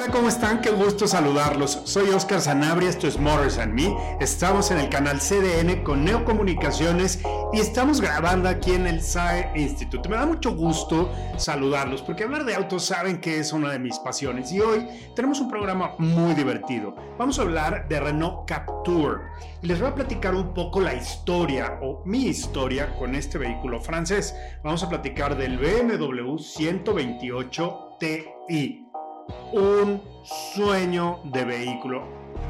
Hola, ¿cómo están? Qué gusto saludarlos. Soy Oscar Sanabria, esto es Morris and Me. Estamos en el canal CDN con Neocomunicaciones y estamos grabando aquí en el SAE Institute. Me da mucho gusto saludarlos porque hablar de autos saben que es una de mis pasiones y hoy tenemos un programa muy divertido. Vamos a hablar de Renault Captur y les voy a platicar un poco la historia o mi historia con este vehículo francés. Vamos a platicar del BMW 128 Ti un sueño de vehículo.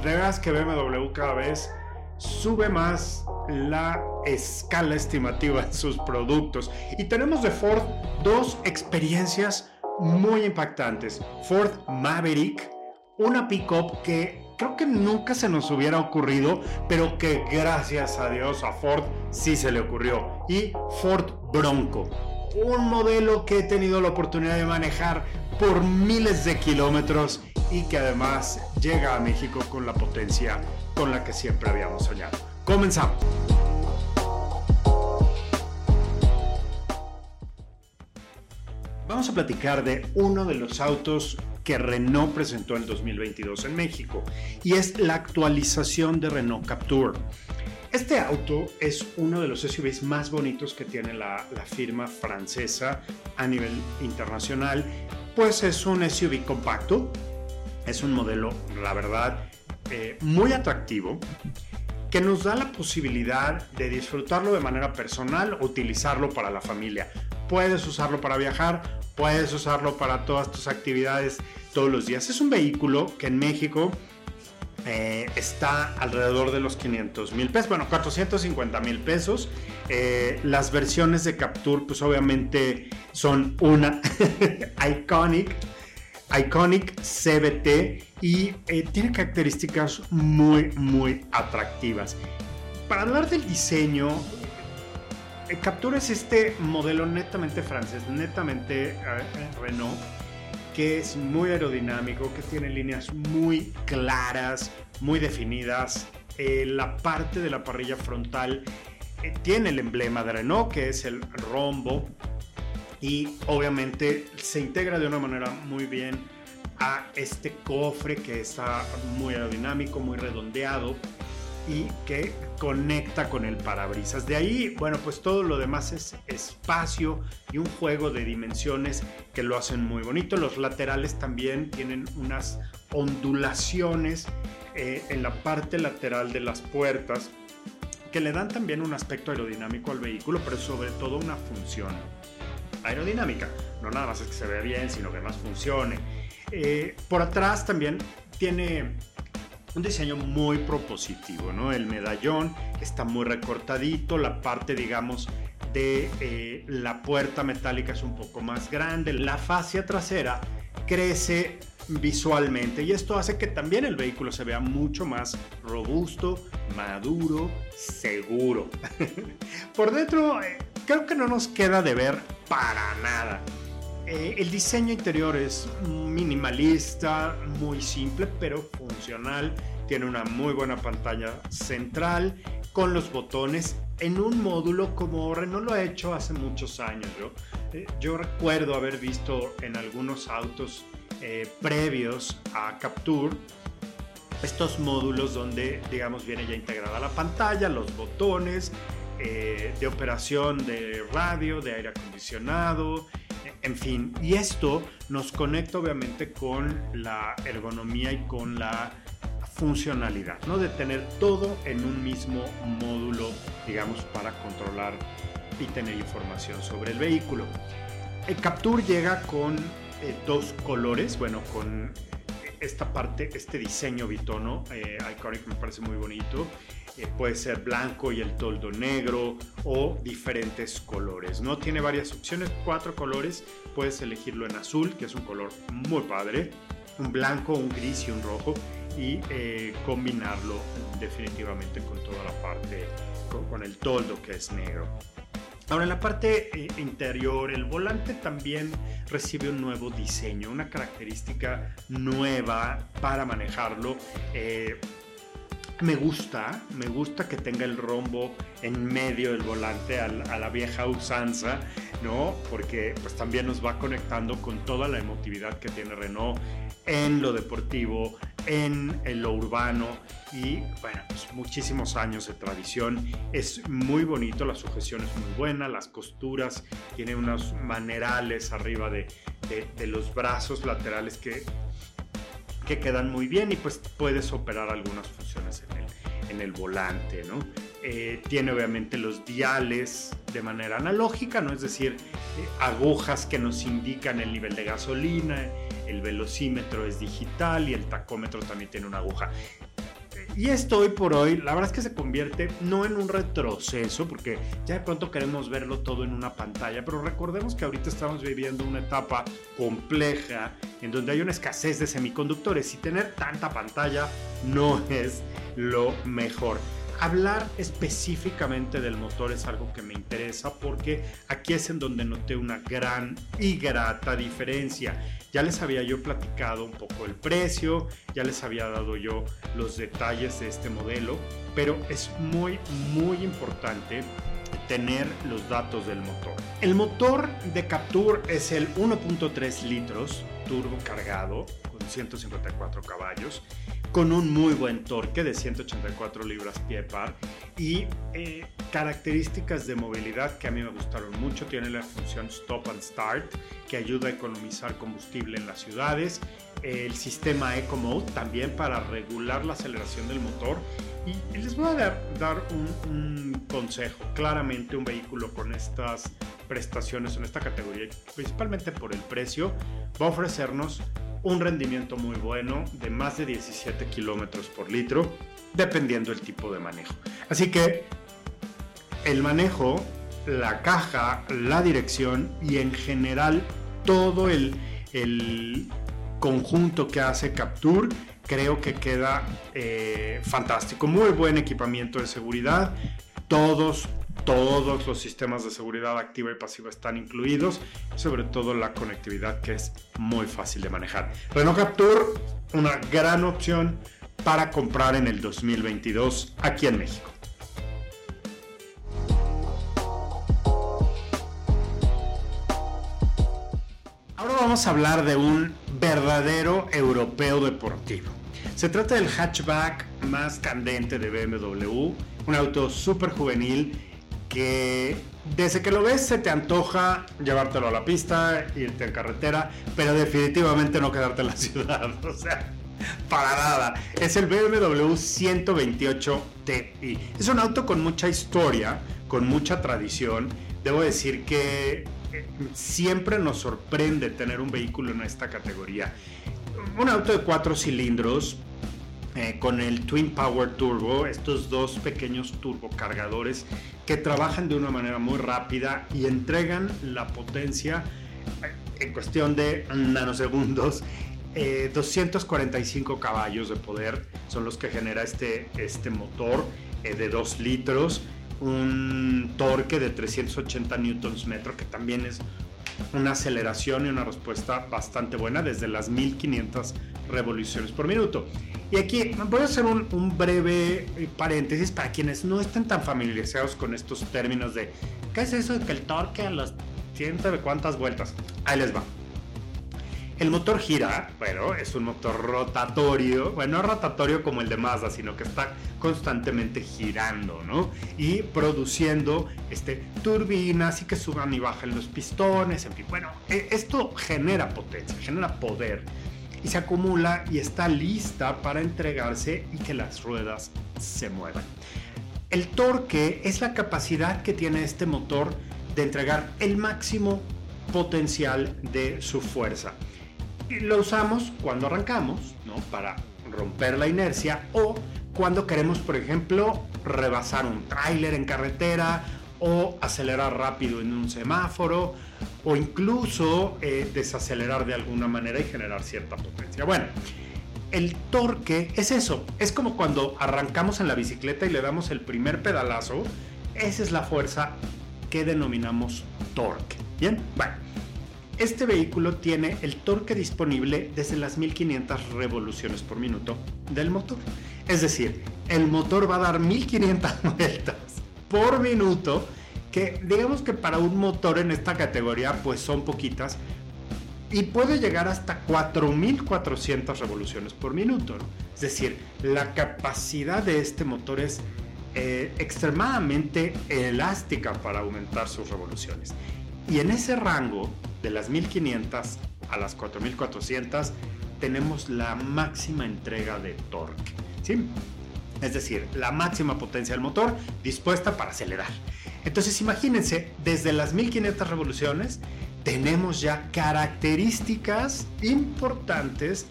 De veras que BMW cada vez sube más la escala estimativa de sus productos. Y tenemos de Ford dos experiencias muy impactantes. Ford Maverick, una pickup que creo que nunca se nos hubiera ocurrido, pero que gracias a Dios a Ford sí se le ocurrió. Y Ford Bronco, un modelo que he tenido la oportunidad de manejar por miles de kilómetros y que además llega a México con la potencia con la que siempre habíamos soñado. Comenzamos. Vamos a platicar de uno de los autos que Renault presentó en 2022 en México y es la actualización de Renault Captur. Este auto es uno de los SUVs más bonitos que tiene la, la, firma francesa a nivel internacional, pues es un SUV compacto, es un modelo, la verdad, eh, muy atractivo, que nos da la posibilidad de disfrutarlo de manera personal utilizarlo para la familia. Puedes usarlo para viajar, puedes usarlo para todas tus actividades todos los días. Es un vehículo que en México eh, está alrededor de los 500 mil pesos, bueno, 450 mil pesos. Eh, las versiones de Capture, pues obviamente son una Iconic, Iconic CBT y eh, tiene características muy, muy atractivas. Para hablar del diseño, Capture es este modelo netamente francés, netamente Renault que es muy aerodinámico, que tiene líneas muy claras, muy definidas. Eh, la parte de la parrilla frontal eh, tiene el emblema de Renault, que es el rombo, y obviamente se integra de una manera muy bien a este cofre que está muy aerodinámico, muy redondeado y que conecta con el parabrisas. De ahí, bueno, pues todo lo demás es espacio y un juego de dimensiones que lo hacen muy bonito. Los laterales también tienen unas ondulaciones eh, en la parte lateral de las puertas que le dan también un aspecto aerodinámico al vehículo, pero sobre todo una función aerodinámica. No nada más es que se vea bien, sino que más funcione. Eh, por atrás también tiene un diseño muy propositivo, ¿no? El medallón está muy recortadito, la parte, digamos, de eh, la puerta metálica es un poco más grande, la fascia trasera crece visualmente y esto hace que también el vehículo se vea mucho más robusto, maduro, seguro. Por dentro eh, creo que no nos queda de ver para nada. Eh, el diseño interior es minimalista, muy simple, pero funcional. Tiene una muy buena pantalla central con los botones en un módulo como Renault lo ha hecho hace muchos años. Yo, eh, yo recuerdo haber visto en algunos autos eh, previos a Capture estos módulos donde, digamos, viene ya integrada la pantalla, los botones de operación de radio, de aire acondicionado, en fin, y esto nos conecta obviamente con la ergonomía y con la funcionalidad, ¿no? De tener todo en un mismo módulo, digamos, para controlar y tener información sobre el vehículo. El Capture llega con eh, dos colores, bueno, con esta parte, este diseño bitono, eh, Iconic me parece muy bonito. Eh, puede ser blanco y el toldo negro o diferentes colores, ¿no? Tiene varias opciones, cuatro colores, puedes elegirlo en azul, que es un color muy padre, un blanco, un gris y un rojo y eh, combinarlo definitivamente con toda la parte, con, el toldo que es negro. Ahora en la parte eh, interior, el volante también recibe un nuevo diseño, una característica nueva para manejarlo. Eh, me gusta, me gusta que tenga el rombo en medio del volante a, la vieja usanza, ¿no? Porque pues también nos va conectando con toda la emotividad que tiene Renault en lo deportivo, en, lo urbano y bueno, pues muchísimos años de tradición. Es muy bonito, la sujeción es muy buena, las costuras, tiene unos manerales arriba de, de los brazos laterales que que quedan muy bien y pues puedes operar algunas funciones en el, en el volante, ¿no? Eh, tiene obviamente los diales de manera analógica, ¿no? Es decir, eh, agujas que nos indican el nivel de gasolina, el velocímetro es digital y el tacómetro también tiene una aguja. Y esto hoy por hoy, la verdad es que se convierte no en un retroceso, porque ya de pronto queremos verlo todo en una pantalla, pero recordemos que ahorita estamos viviendo una etapa compleja en donde hay una escasez de semiconductores y tener tanta pantalla no es lo mejor hablar específicamente del motor es algo que me interesa porque aquí es en donde noté una gran y grata diferencia. Ya les había yo platicado un poco el precio, ya les había dado yo los detalles de este modelo, pero es muy, muy importante tener los datos del motor. El motor de Capture es el 1.3 litros turbo cargado 154 caballos con un muy buen torque de 184 libras pie par y eh, características de movilidad que a mí me gustaron mucho. Tiene la función Stop and Start que ayuda a economizar combustible en las ciudades. El sistema Eco Mode también para regular la aceleración del motor. Y les voy a dar, un consejo. Claramente un vehículo con estas prestaciones en esta categoría, principalmente por el precio, va a ofrecernos un rendimiento muy bueno de más de 17 kilómetros por litro, dependiendo del tipo de manejo. Así que el manejo, la caja, la dirección y en general todo el, conjunto que hace Capture creo que queda eh, fantástico. Muy buen equipamiento de seguridad. Todos todos los sistemas de seguridad activa y pasiva están incluidos, sobre todo la conectividad que es muy fácil de manejar. Renault Capture, una gran opción para comprar en el 2022 aquí en México. Ahora vamos a hablar de un verdadero europeo deportivo. Se trata del hatchback más candente de BMW, un auto súper juvenil que desde que lo ves se te antoja llevártelo a la pista, irte en carretera, pero definitivamente no quedarte en la ciudad. O sea, para nada. Es el BMW 128 Ti. Es un auto con mucha historia, con mucha tradición. Debo decir que eh, siempre nos sorprende tener un vehículo en esta categoría. Un auto de cuatro cilindros, eh, con el Twin Power Turbo, estos dos pequeños turbocargadores que trabajan de una manera muy rápida y entregan la potencia eh, en cuestión de nanosegundos. 245 eh, caballos de poder son los que genera este, este motor de 2 litros, un torque de 380 newtons metro que también es una aceleración y una respuesta bastante buena desde las 1500 revoluciones por minuto. Y aquí voy a hacer un, breve eh, paréntesis para quienes no estén tan familiarizados con estos términos de ¿qué es eso de que el torque a las ciento de cuántas vueltas? Ahí les va. El motor gira, bueno, es un motor rotatorio, bueno, no rotatorio como el de Mazda, sino que está constantemente girando, ¿no? Y produciendo este, turbinas y que suban y bajan los pistones, en fin. Bueno, e, esto genera potencia, genera poder y se acumula y está lista para entregarse y que las ruedas se muevan. El torque es la capacidad que tiene este motor de entregar el máximo potencial de su fuerza lo usamos cuando arrancamos, ¿no? Para romper la inercia o cuando queremos, por ejemplo, rebasar un tráiler en carretera o acelerar rápido en un semáforo o incluso eh, desacelerar de alguna manera y generar cierta potencia. Bueno, el torque es eso, es como cuando arrancamos en la bicicleta y le damos el primer pedalazo, esa es la fuerza que denominamos torque. Bien, bueno. Este vehículo tiene el torque disponible desde las 1500 revoluciones por minuto del motor. Es decir, el motor va a dar 1500 vueltas por minuto, que digamos que para un motor en esta categoría pues son poquitas, y puede llegar hasta 4400 revoluciones por minuto. Es decir, la capacidad de este motor es eh, extremadamente elástica para aumentar sus revoluciones. Y en ese rango, de las 1500 a las 4400, tenemos la máxima entrega de torque. ¿sí? Es decir, la máxima potencia del motor dispuesta para acelerar. Entonces imagínense, desde las 1500 revoluciones tenemos ya características importantes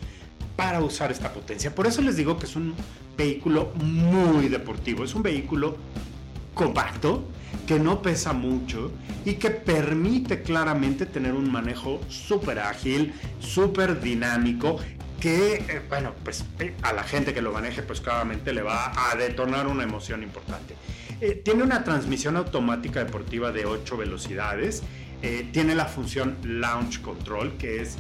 para usar esta potencia. Por eso les digo que es un vehículo muy deportivo, es un vehículo compacto, que no pesa mucho y que permite claramente tener un manejo súper ágil, súper dinámico, que, eh, bueno, pues eh, a la gente que lo maneje, pues claramente le va a detonar una emoción importante. Eh, tiene una transmisión automática deportiva de 8 velocidades, tiene la función Launch Control, que es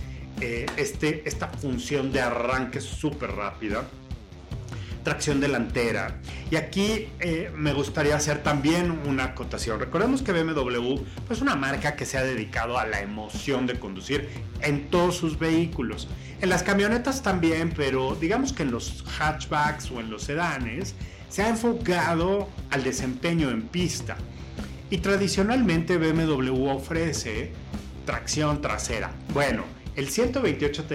este, esta función de arranque súper rápida tracción delantera. Y aquí eh, me gustaría hacer también una acotación. Recordemos que BMW es una marca que se ha dedicado a la emoción de conducir en todos sus vehículos. En las camionetas también, pero digamos que en los hatchbacks o en los sedanes se ha enfocado al desempeño en pista. Y tradicionalmente BMW ofrece tracción trasera. Bueno, el 128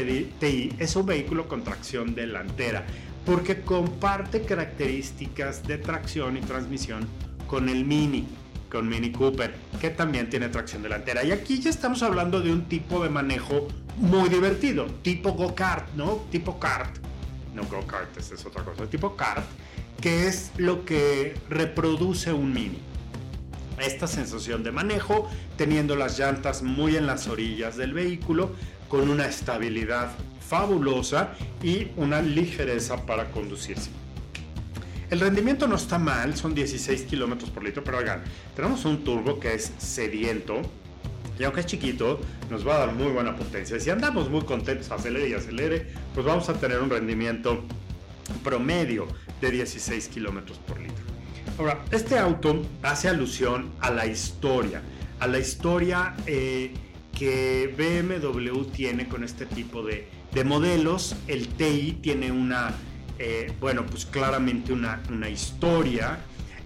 Ti es un vehículo con tracción delantera porque comparte características de tracción y transmisión con el Mini, con Mini Cooper, que también tiene tracción delantera. Y aquí ya estamos hablando de un tipo de manejo muy divertido, tipo go-kart, ¿no? Tipo kart. No go-kart, esa es otra cosa, tipo kart, que es lo que reproduce un Mini. Esta sensación de manejo, teniendo las llantas muy en las orillas del vehículo, con una estabilidad fabulosa y una ligereza para conducirse. El rendimiento no está mal, son 16 kilómetros por litro, pero oigan, tenemos un turbo que es sediento y aunque es chiquito, nos va a dar muy buena potencia. Si andamos muy contentos, acelere y acelere, pues vamos a tener un rendimiento promedio de 16 kilómetros por litro. Ahora, este auto hace alusión a la historia, a la historia eh, que BMW tiene con este tipo de, de modelos. El TI tiene una, eh, bueno, pues claramente una, una historia,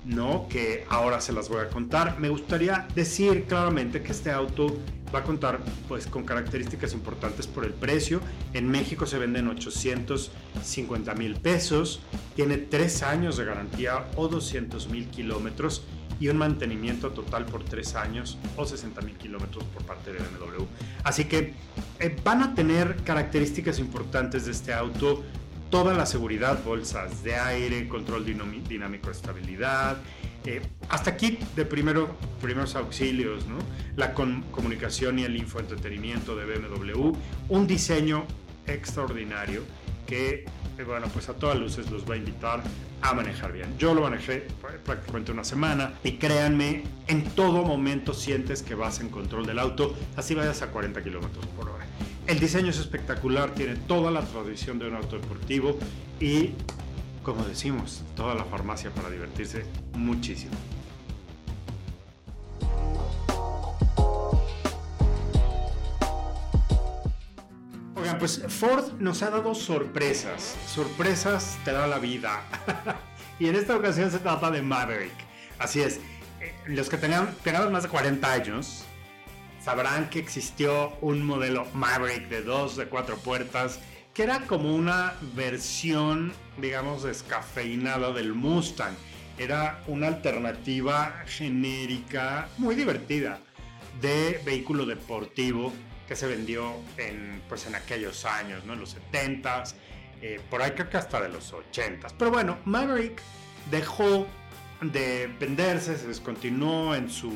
¿no? Que ahora se las voy a contar. Me gustaría decir claramente que este auto va a contar pues con características importantes por el precio. En México se venden 850 mil pesos, tiene 3 años de garantía o 200 mil kilómetros y un mantenimiento total por 3 años o 60 mil kilómetros por parte de BMW. Así que eh, van a tener características importantes de este auto, toda la seguridad, bolsas de aire, control dinámico estabilidad, eh, hasta aquí de primero, primeros auxilios, ¿no? la comunicación y el infoentretenimiento de BMW, un diseño extraordinario que, eh, bueno, pues a todas luces los va a invitar a manejar bien. Yo lo manejé prácticamente una semana y créanme, en todo momento sientes que vas en control del auto, así vayas a 40 kilómetros por hora. El diseño es espectacular, tiene toda la tradición de un auto deportivo y, como decimos, toda la farmacia para divertirse muchísimo. Pues Ford nos ha dado sorpresas. Sorpresas te da la vida. y en esta ocasión se trata de Maverick. Así es. Eh, los que tengan, tengamos más de 40 años sabrán que existió un modelo Maverick de dos, de cuatro puertas, que era como una versión, digamos, descafeinada del Mustang. Era una alternativa genérica muy divertida de vehículo deportivo que se vendió en, pues en aquellos años, ¿no? en los 70s. eh, por ahí creo que hasta de los 80. Pero bueno, Maverick dejó de venderse, se descontinuó en su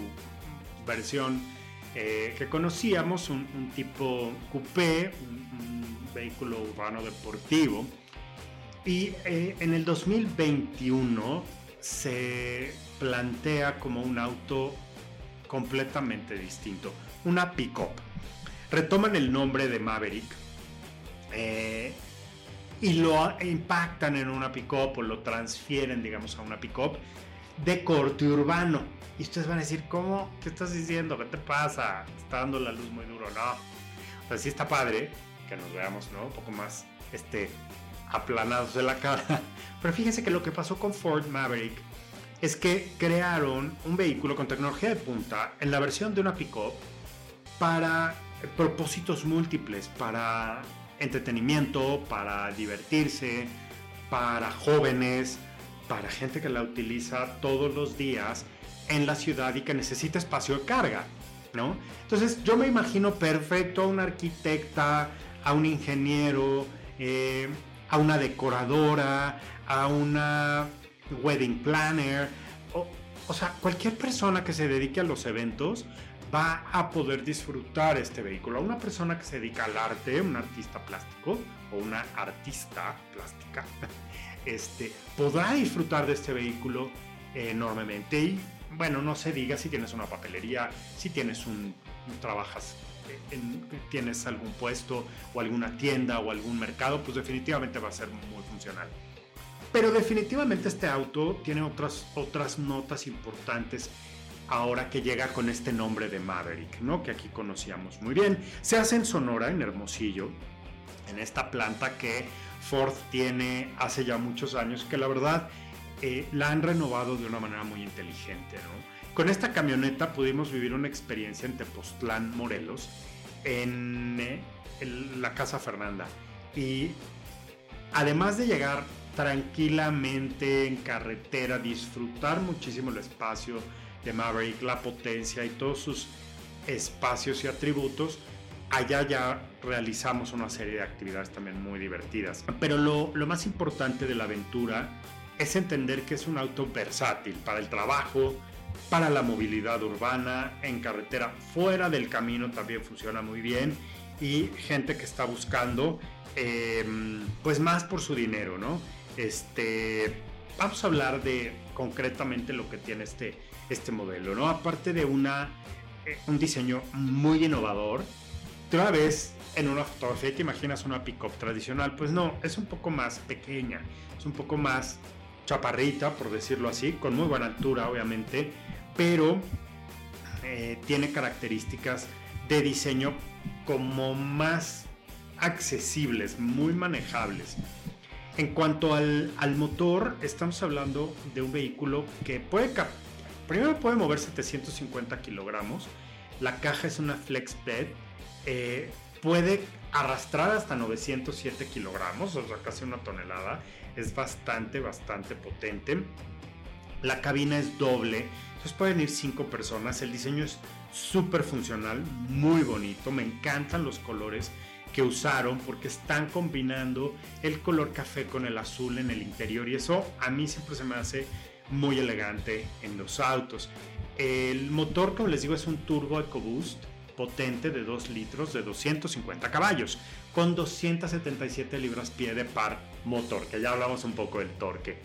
versión eh, que conocíamos, un, tipo coupé, un, vehículo urbano deportivo. Y eh, en el 2021 se plantea como un auto completamente distinto, una pick-up. Retoman el nombre de Maverick eh, y lo impactan en una pick-up o lo transfieren, digamos, a una pick-up de corte urbano. Y ustedes van a decir, ¿cómo? ¿Qué estás diciendo? ¿Qué te pasa? Está dando la luz muy duro. No. O sea, sí está padre que nos veamos, ¿no? Un poco más este, aplanados de la cara. Pero fíjense que lo que pasó con Ford Maverick es que crearon un vehículo con tecnología de punta en la versión de una pickup para propósitos múltiples, para entretenimiento, para divertirse, para jóvenes, para gente que la utiliza todos los días en la ciudad y que necesita espacio de carga, ¿no? Entonces yo me imagino perfecto a una arquitecta, a un ingeniero, eh, a una decoradora, a una wedding planner, o, sea, cualquier persona que se dedique a los eventos va a poder disfrutar este vehículo. Una persona que se dedica al arte, un artista plástico o una artista plástica, este, podrá disfrutar de este vehículo enormemente. Y bueno, no se diga si tienes una papelería, si tienes un, trabajas, tienes algún puesto o alguna tienda o algún mercado, pues definitivamente va a ser muy funcional. Pero definitivamente este auto tiene otras, otras notas importantes ahora que llega con este nombre de Maverick, ¿no? Que aquí conocíamos muy bien. Se hace en Sonora, en Hermosillo, en esta planta que Ford tiene hace ya muchos años, que la verdad eh, la han renovado de una manera muy inteligente, ¿no? Con esta camioneta pudimos vivir una experiencia en Tepoztlán, Morelos, en, eh, en la Casa Fernanda. Y además de llegar tranquilamente en carretera, disfrutar muchísimo el espacio de Maverick, la potencia y todos sus espacios y atributos, allá ya realizamos una serie de actividades también muy divertidas. Pero lo, lo, más importante de la aventura es entender que es un auto versátil para el trabajo, para la movilidad urbana, en carretera, fuera del camino también funciona muy bien y gente que está buscando eh, pues más por su dinero, ¿no? Este, vamos a hablar de concretamente lo que tiene este, este modelo, ¿no? Aparte de una, eh, un diseño muy innovador, otra vez en una fotografía te imaginas una pick-up tradicional, pues no, es un poco más pequeña, es un poco más chaparrita, por decirlo así, con muy buena altura, obviamente, pero eh, tiene características de diseño como más accesibles, muy manejables. En cuanto al, motor, estamos hablando de un vehículo que puede, primero puede mover 750 kilogramos, la caja es una FlexBed, eh, puede arrastrar hasta 907 kilogramos, o sea, casi una tonelada, es bastante, bastante potente. La cabina es doble, entonces pueden ir cinco personas, el diseño es súper funcional, muy bonito, me encantan los colores que usaron porque están combinando el color café con el azul en el interior y eso a mí siempre se me hace muy elegante en los autos. El motor, como les digo, es un turbo EcoBoost potente de 2 litros de 250 caballos con 277 libras-pie de par motor, que ya hablamos un poco del torque.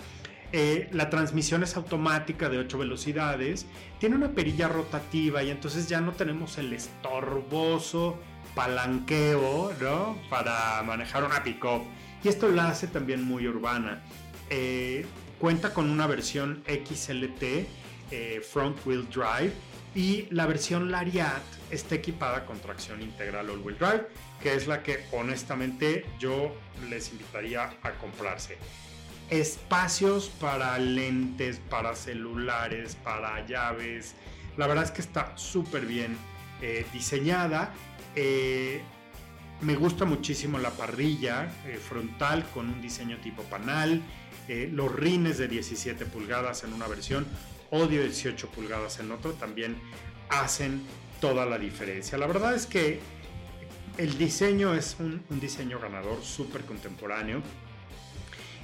Eh, la transmisión es automática de 8 velocidades, tiene una perilla rotativa y entonces ya no tenemos el estorboso palanqueo, ¿no? Para manejar una pick-up. Y esto la hace también muy urbana. Eh, cuenta con una versión XLT eh, Front Wheel Drive y la versión Lariat está equipada con tracción integral All Wheel Drive, que es la que honestamente yo les invitaría a comprarse. Espacios para lentes, para celulares, para llaves. La verdad es que está súper bien eh, diseñada eh, me gusta muchísimo la parrilla eh, frontal con un diseño tipo panal, eh, los rines de 17 pulgadas en una versión o de 18 pulgadas en otro también hacen toda la diferencia. La verdad es que el diseño es un, un diseño ganador súper contemporáneo.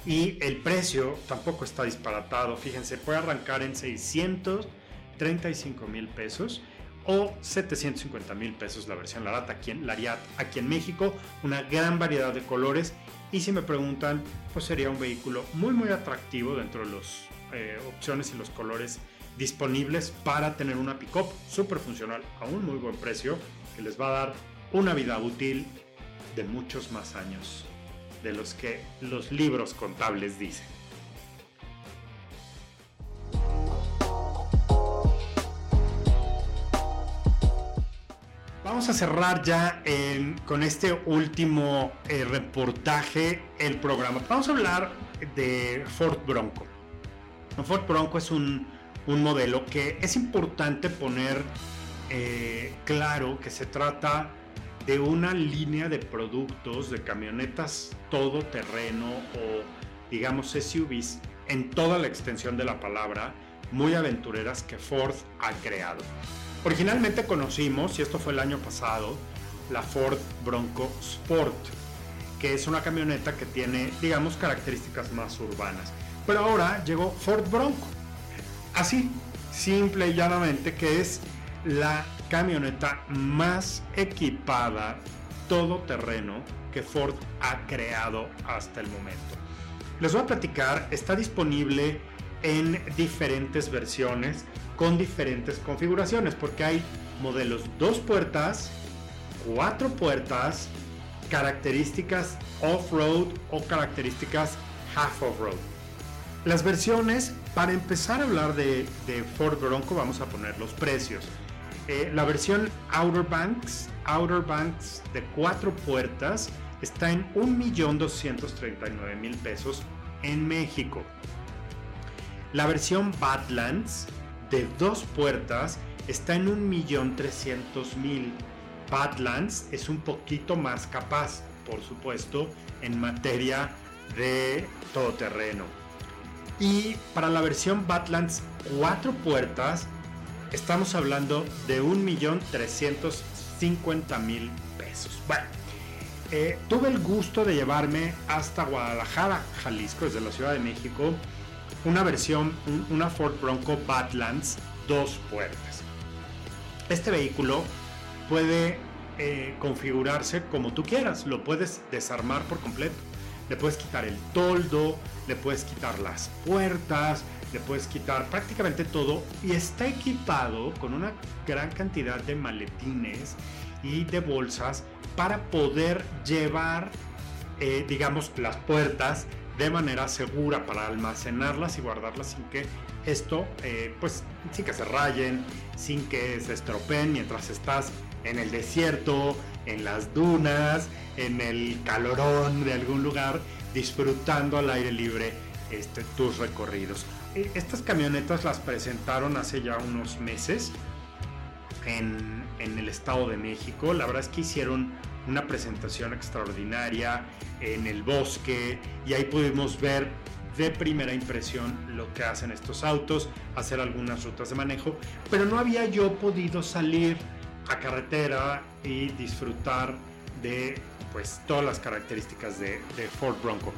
Y el precio tampoco está disparatado. Fíjense, puede arrancar en 635 mil pesos o 750 mil pesos la versión Lariat aquí, en, México. Una gran variedad de colores. Y si me preguntan, pues sería un vehículo muy muy atractivo dentro de las eh, opciones y los colores disponibles para tener una pick-up súper funcional a un muy buen precio que les va a dar una vida útil de muchos más años de los que los libros contables dicen. Vamos a cerrar ya con este último eh, reportaje el programa. Vamos a hablar de Ford Bronco. Ford Bronco es un, modelo que es importante poner eh, claro que se trata de una línea de productos de camionetas todoterreno o digamos SUVs en toda la extensión de la palabra, muy aventureras que Ford ha creado. Originalmente conocimos, y esto fue el año pasado, la Ford Bronco Sport, que es una camioneta que tiene, digamos, características más urbanas. Pero ahora llegó Ford Bronco. Así, simple y llanamente, que es la camioneta más equipada todoterreno que Ford ha creado hasta el momento. Les voy a platicar, está disponible en diferentes versiones con diferentes configuraciones, porque hay modelos dos puertas, cuatro puertas, características off-road o características half off-road. Las versiones, para empezar a hablar de, Ford Bronco, vamos a poner los precios. Eh, la versión Outer Banks, Outer Banks de cuatro puertas, está en 1.239.000 pesos en México. La versión Badlands de dos puertas está en 1.300.000. Badlands es un poquito más capaz, por supuesto, en materia de todoterreno. Y para la versión Badlands cuatro puertas, estamos hablando de 1.350.000 pesos. Bueno, eh, tuve el gusto de llevarme hasta Guadalajara, Jalisco, desde la Ciudad de México, una versión, una Ford Bronco Badlands dos puertas. Este vehículo puede eh, configurarse como tú quieras, lo puedes desarmar por completo. Le puedes quitar el toldo, le puedes quitar las puertas, le puedes quitar prácticamente todo y está equipado con una gran cantidad de maletines y de bolsas para poder llevar, eh, digamos, las puertas de manera segura para almacenarlas y guardarlas sin que esto, eh, pues, sin que se rayen, sin que se estropeen mientras estás en el desierto, en las dunas, en el calorón de algún lugar, disfrutando al aire libre este, tus recorridos. E, estas camionetas las presentaron hace ya unos meses en, en el Estado de México. La verdad es que hicieron una presentación extraordinaria en el bosque y ahí pudimos ver de primera impresión lo que hacen estos autos, hacer algunas rutas de manejo, pero no había yo podido salir a carretera y disfrutar de pues todas las características de, Ford Bronco.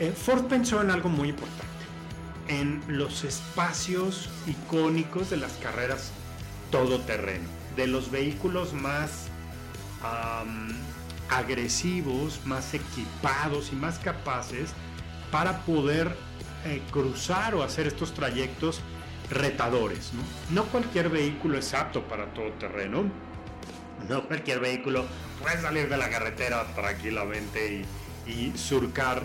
Eh, Ford pensó en algo muy importante, en los espacios icónicos de las carreras todoterreno, de los vehículos más agresivos, más equipados y más capaces para poder eh, cruzar o hacer estos trayectos retadores. ¿no? cualquier vehículo es apto para todo terreno. No cualquier vehículo puede salir de la carretera tranquilamente y, y surcar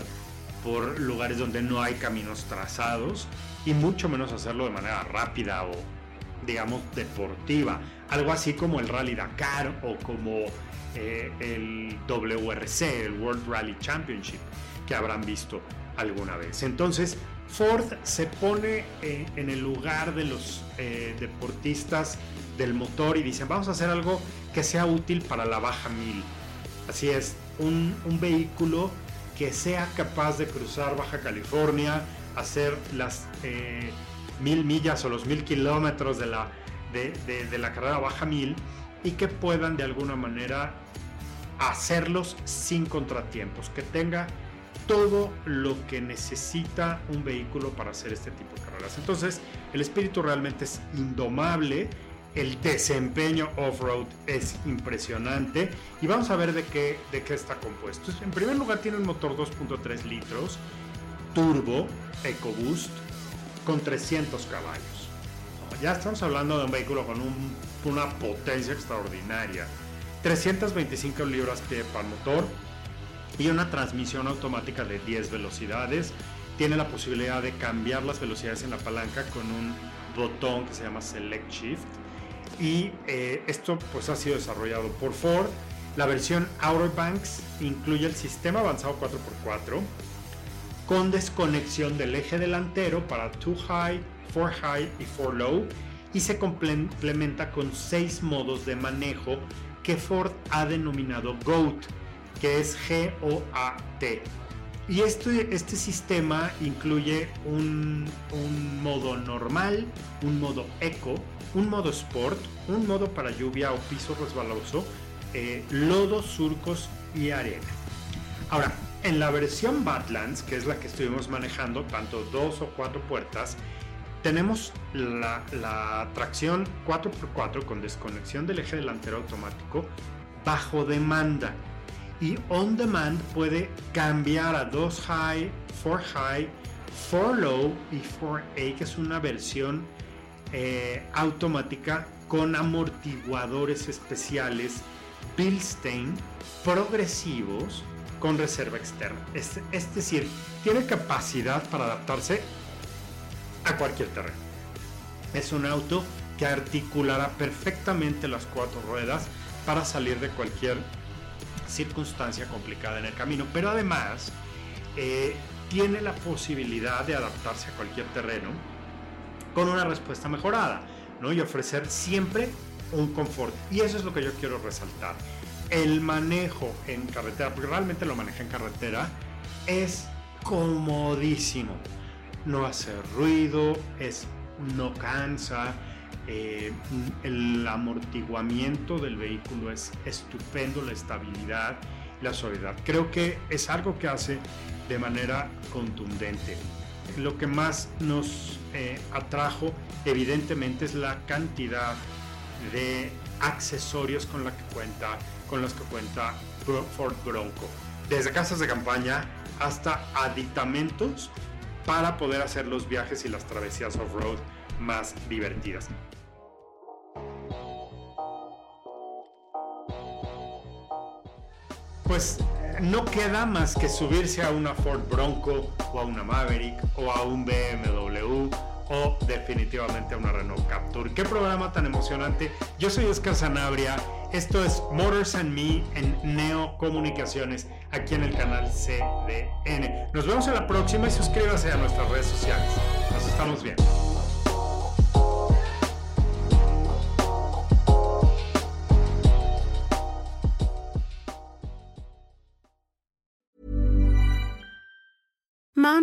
por lugares donde no hay caminos trazados y mucho menos hacerlo de manera rápida o digamos deportiva. Algo así como el Rally Dakar o como eh, el WRC, el World Rally Championship, que habrán visto alguna vez. Entonces, Ford se pone eh, en el lugar de los eh, deportistas del motor y dicen, vamos a hacer algo que sea útil para la baja mil. Así es, un, vehículo que sea capaz de cruzar Baja California, hacer las mil millas o los mil kilómetros de la, de la carrera baja mil y que puedan de alguna manera hacerlos sin contratiempos, que tenga todo lo que necesita un vehículo para hacer este tipo de carreras. Entonces, el espíritu realmente es indomable, el desempeño off-road es impresionante y vamos a ver de qué, de qué está compuesto. En primer lugar, tiene un motor 2.3 litros, turbo, EcoBoost, con 300 caballos. Ya estamos hablando de un vehículo con una potencia extraordinaria. 325 libras pie para motor y una transmisión automática de 10 velocidades. Tiene la posibilidad de cambiar las velocidades en la palanca con un botón que se llama Select Shift. Y eh, esto pues ha sido desarrollado por Ford. La versión Outer Banks incluye el sistema avanzado 4x4 con desconexión del eje delantero para 2 High, 4 High y 4 Low y se complementa con 6 modos de manejo que Ford ha denominado GOAT, que es G-O-A-T. Y este, este sistema incluye un, un, modo normal, un modo eco, un modo sport, un modo para lluvia o piso resbaloso, eh, lodo, surcos y arena. Ahora, en la versión Badlands, que es la que estuvimos manejando, tanto dos o cuatro puertas, tenemos la, la tracción 4x4 con desconexión del eje delantero automático bajo demanda y on demand puede cambiar a 2 high, 4 high, 4 low y 4A, que es una versión eh, automática con amortiguadores especiales Bilstein progresivos con reserva externa. Es, es decir, tiene capacidad para adaptarse a cualquier terreno. Es un auto que articulará perfectamente las cuatro ruedas para salir de cualquier circunstancia complicada en el camino, pero además eh, tiene la posibilidad de adaptarse a cualquier terreno con una respuesta mejorada, ¿no? Y ofrecer siempre un confort. Y eso es lo que yo quiero resaltar. El manejo en carretera, porque realmente lo maneja en carretera, es comodísimo. No hace ruido, es, no cansa, eh, el amortiguamiento del vehículo es estupendo, la estabilidad, la suavidad. Creo que es algo que hace de manera contundente. Lo que más nos eh, atrajo evidentemente es la cantidad de accesorios con, que cuenta, con los que cuenta Ford Bronco. Desde casas de campaña hasta aditamentos para poder hacer los viajes y las travesías off-road más divertidas. pues no queda más que subirse a una Ford Bronco o a una Maverick o a un BMW o definitivamente a una Renault Captur. Qué programa tan emocionante. Yo soy Oscar Sanabria. Esto es Motors and Me en Neo Comunicaciones aquí en el canal CDN. Nos vemos en la próxima y suscríbase a nuestras redes sociales. Nos estamos viendo.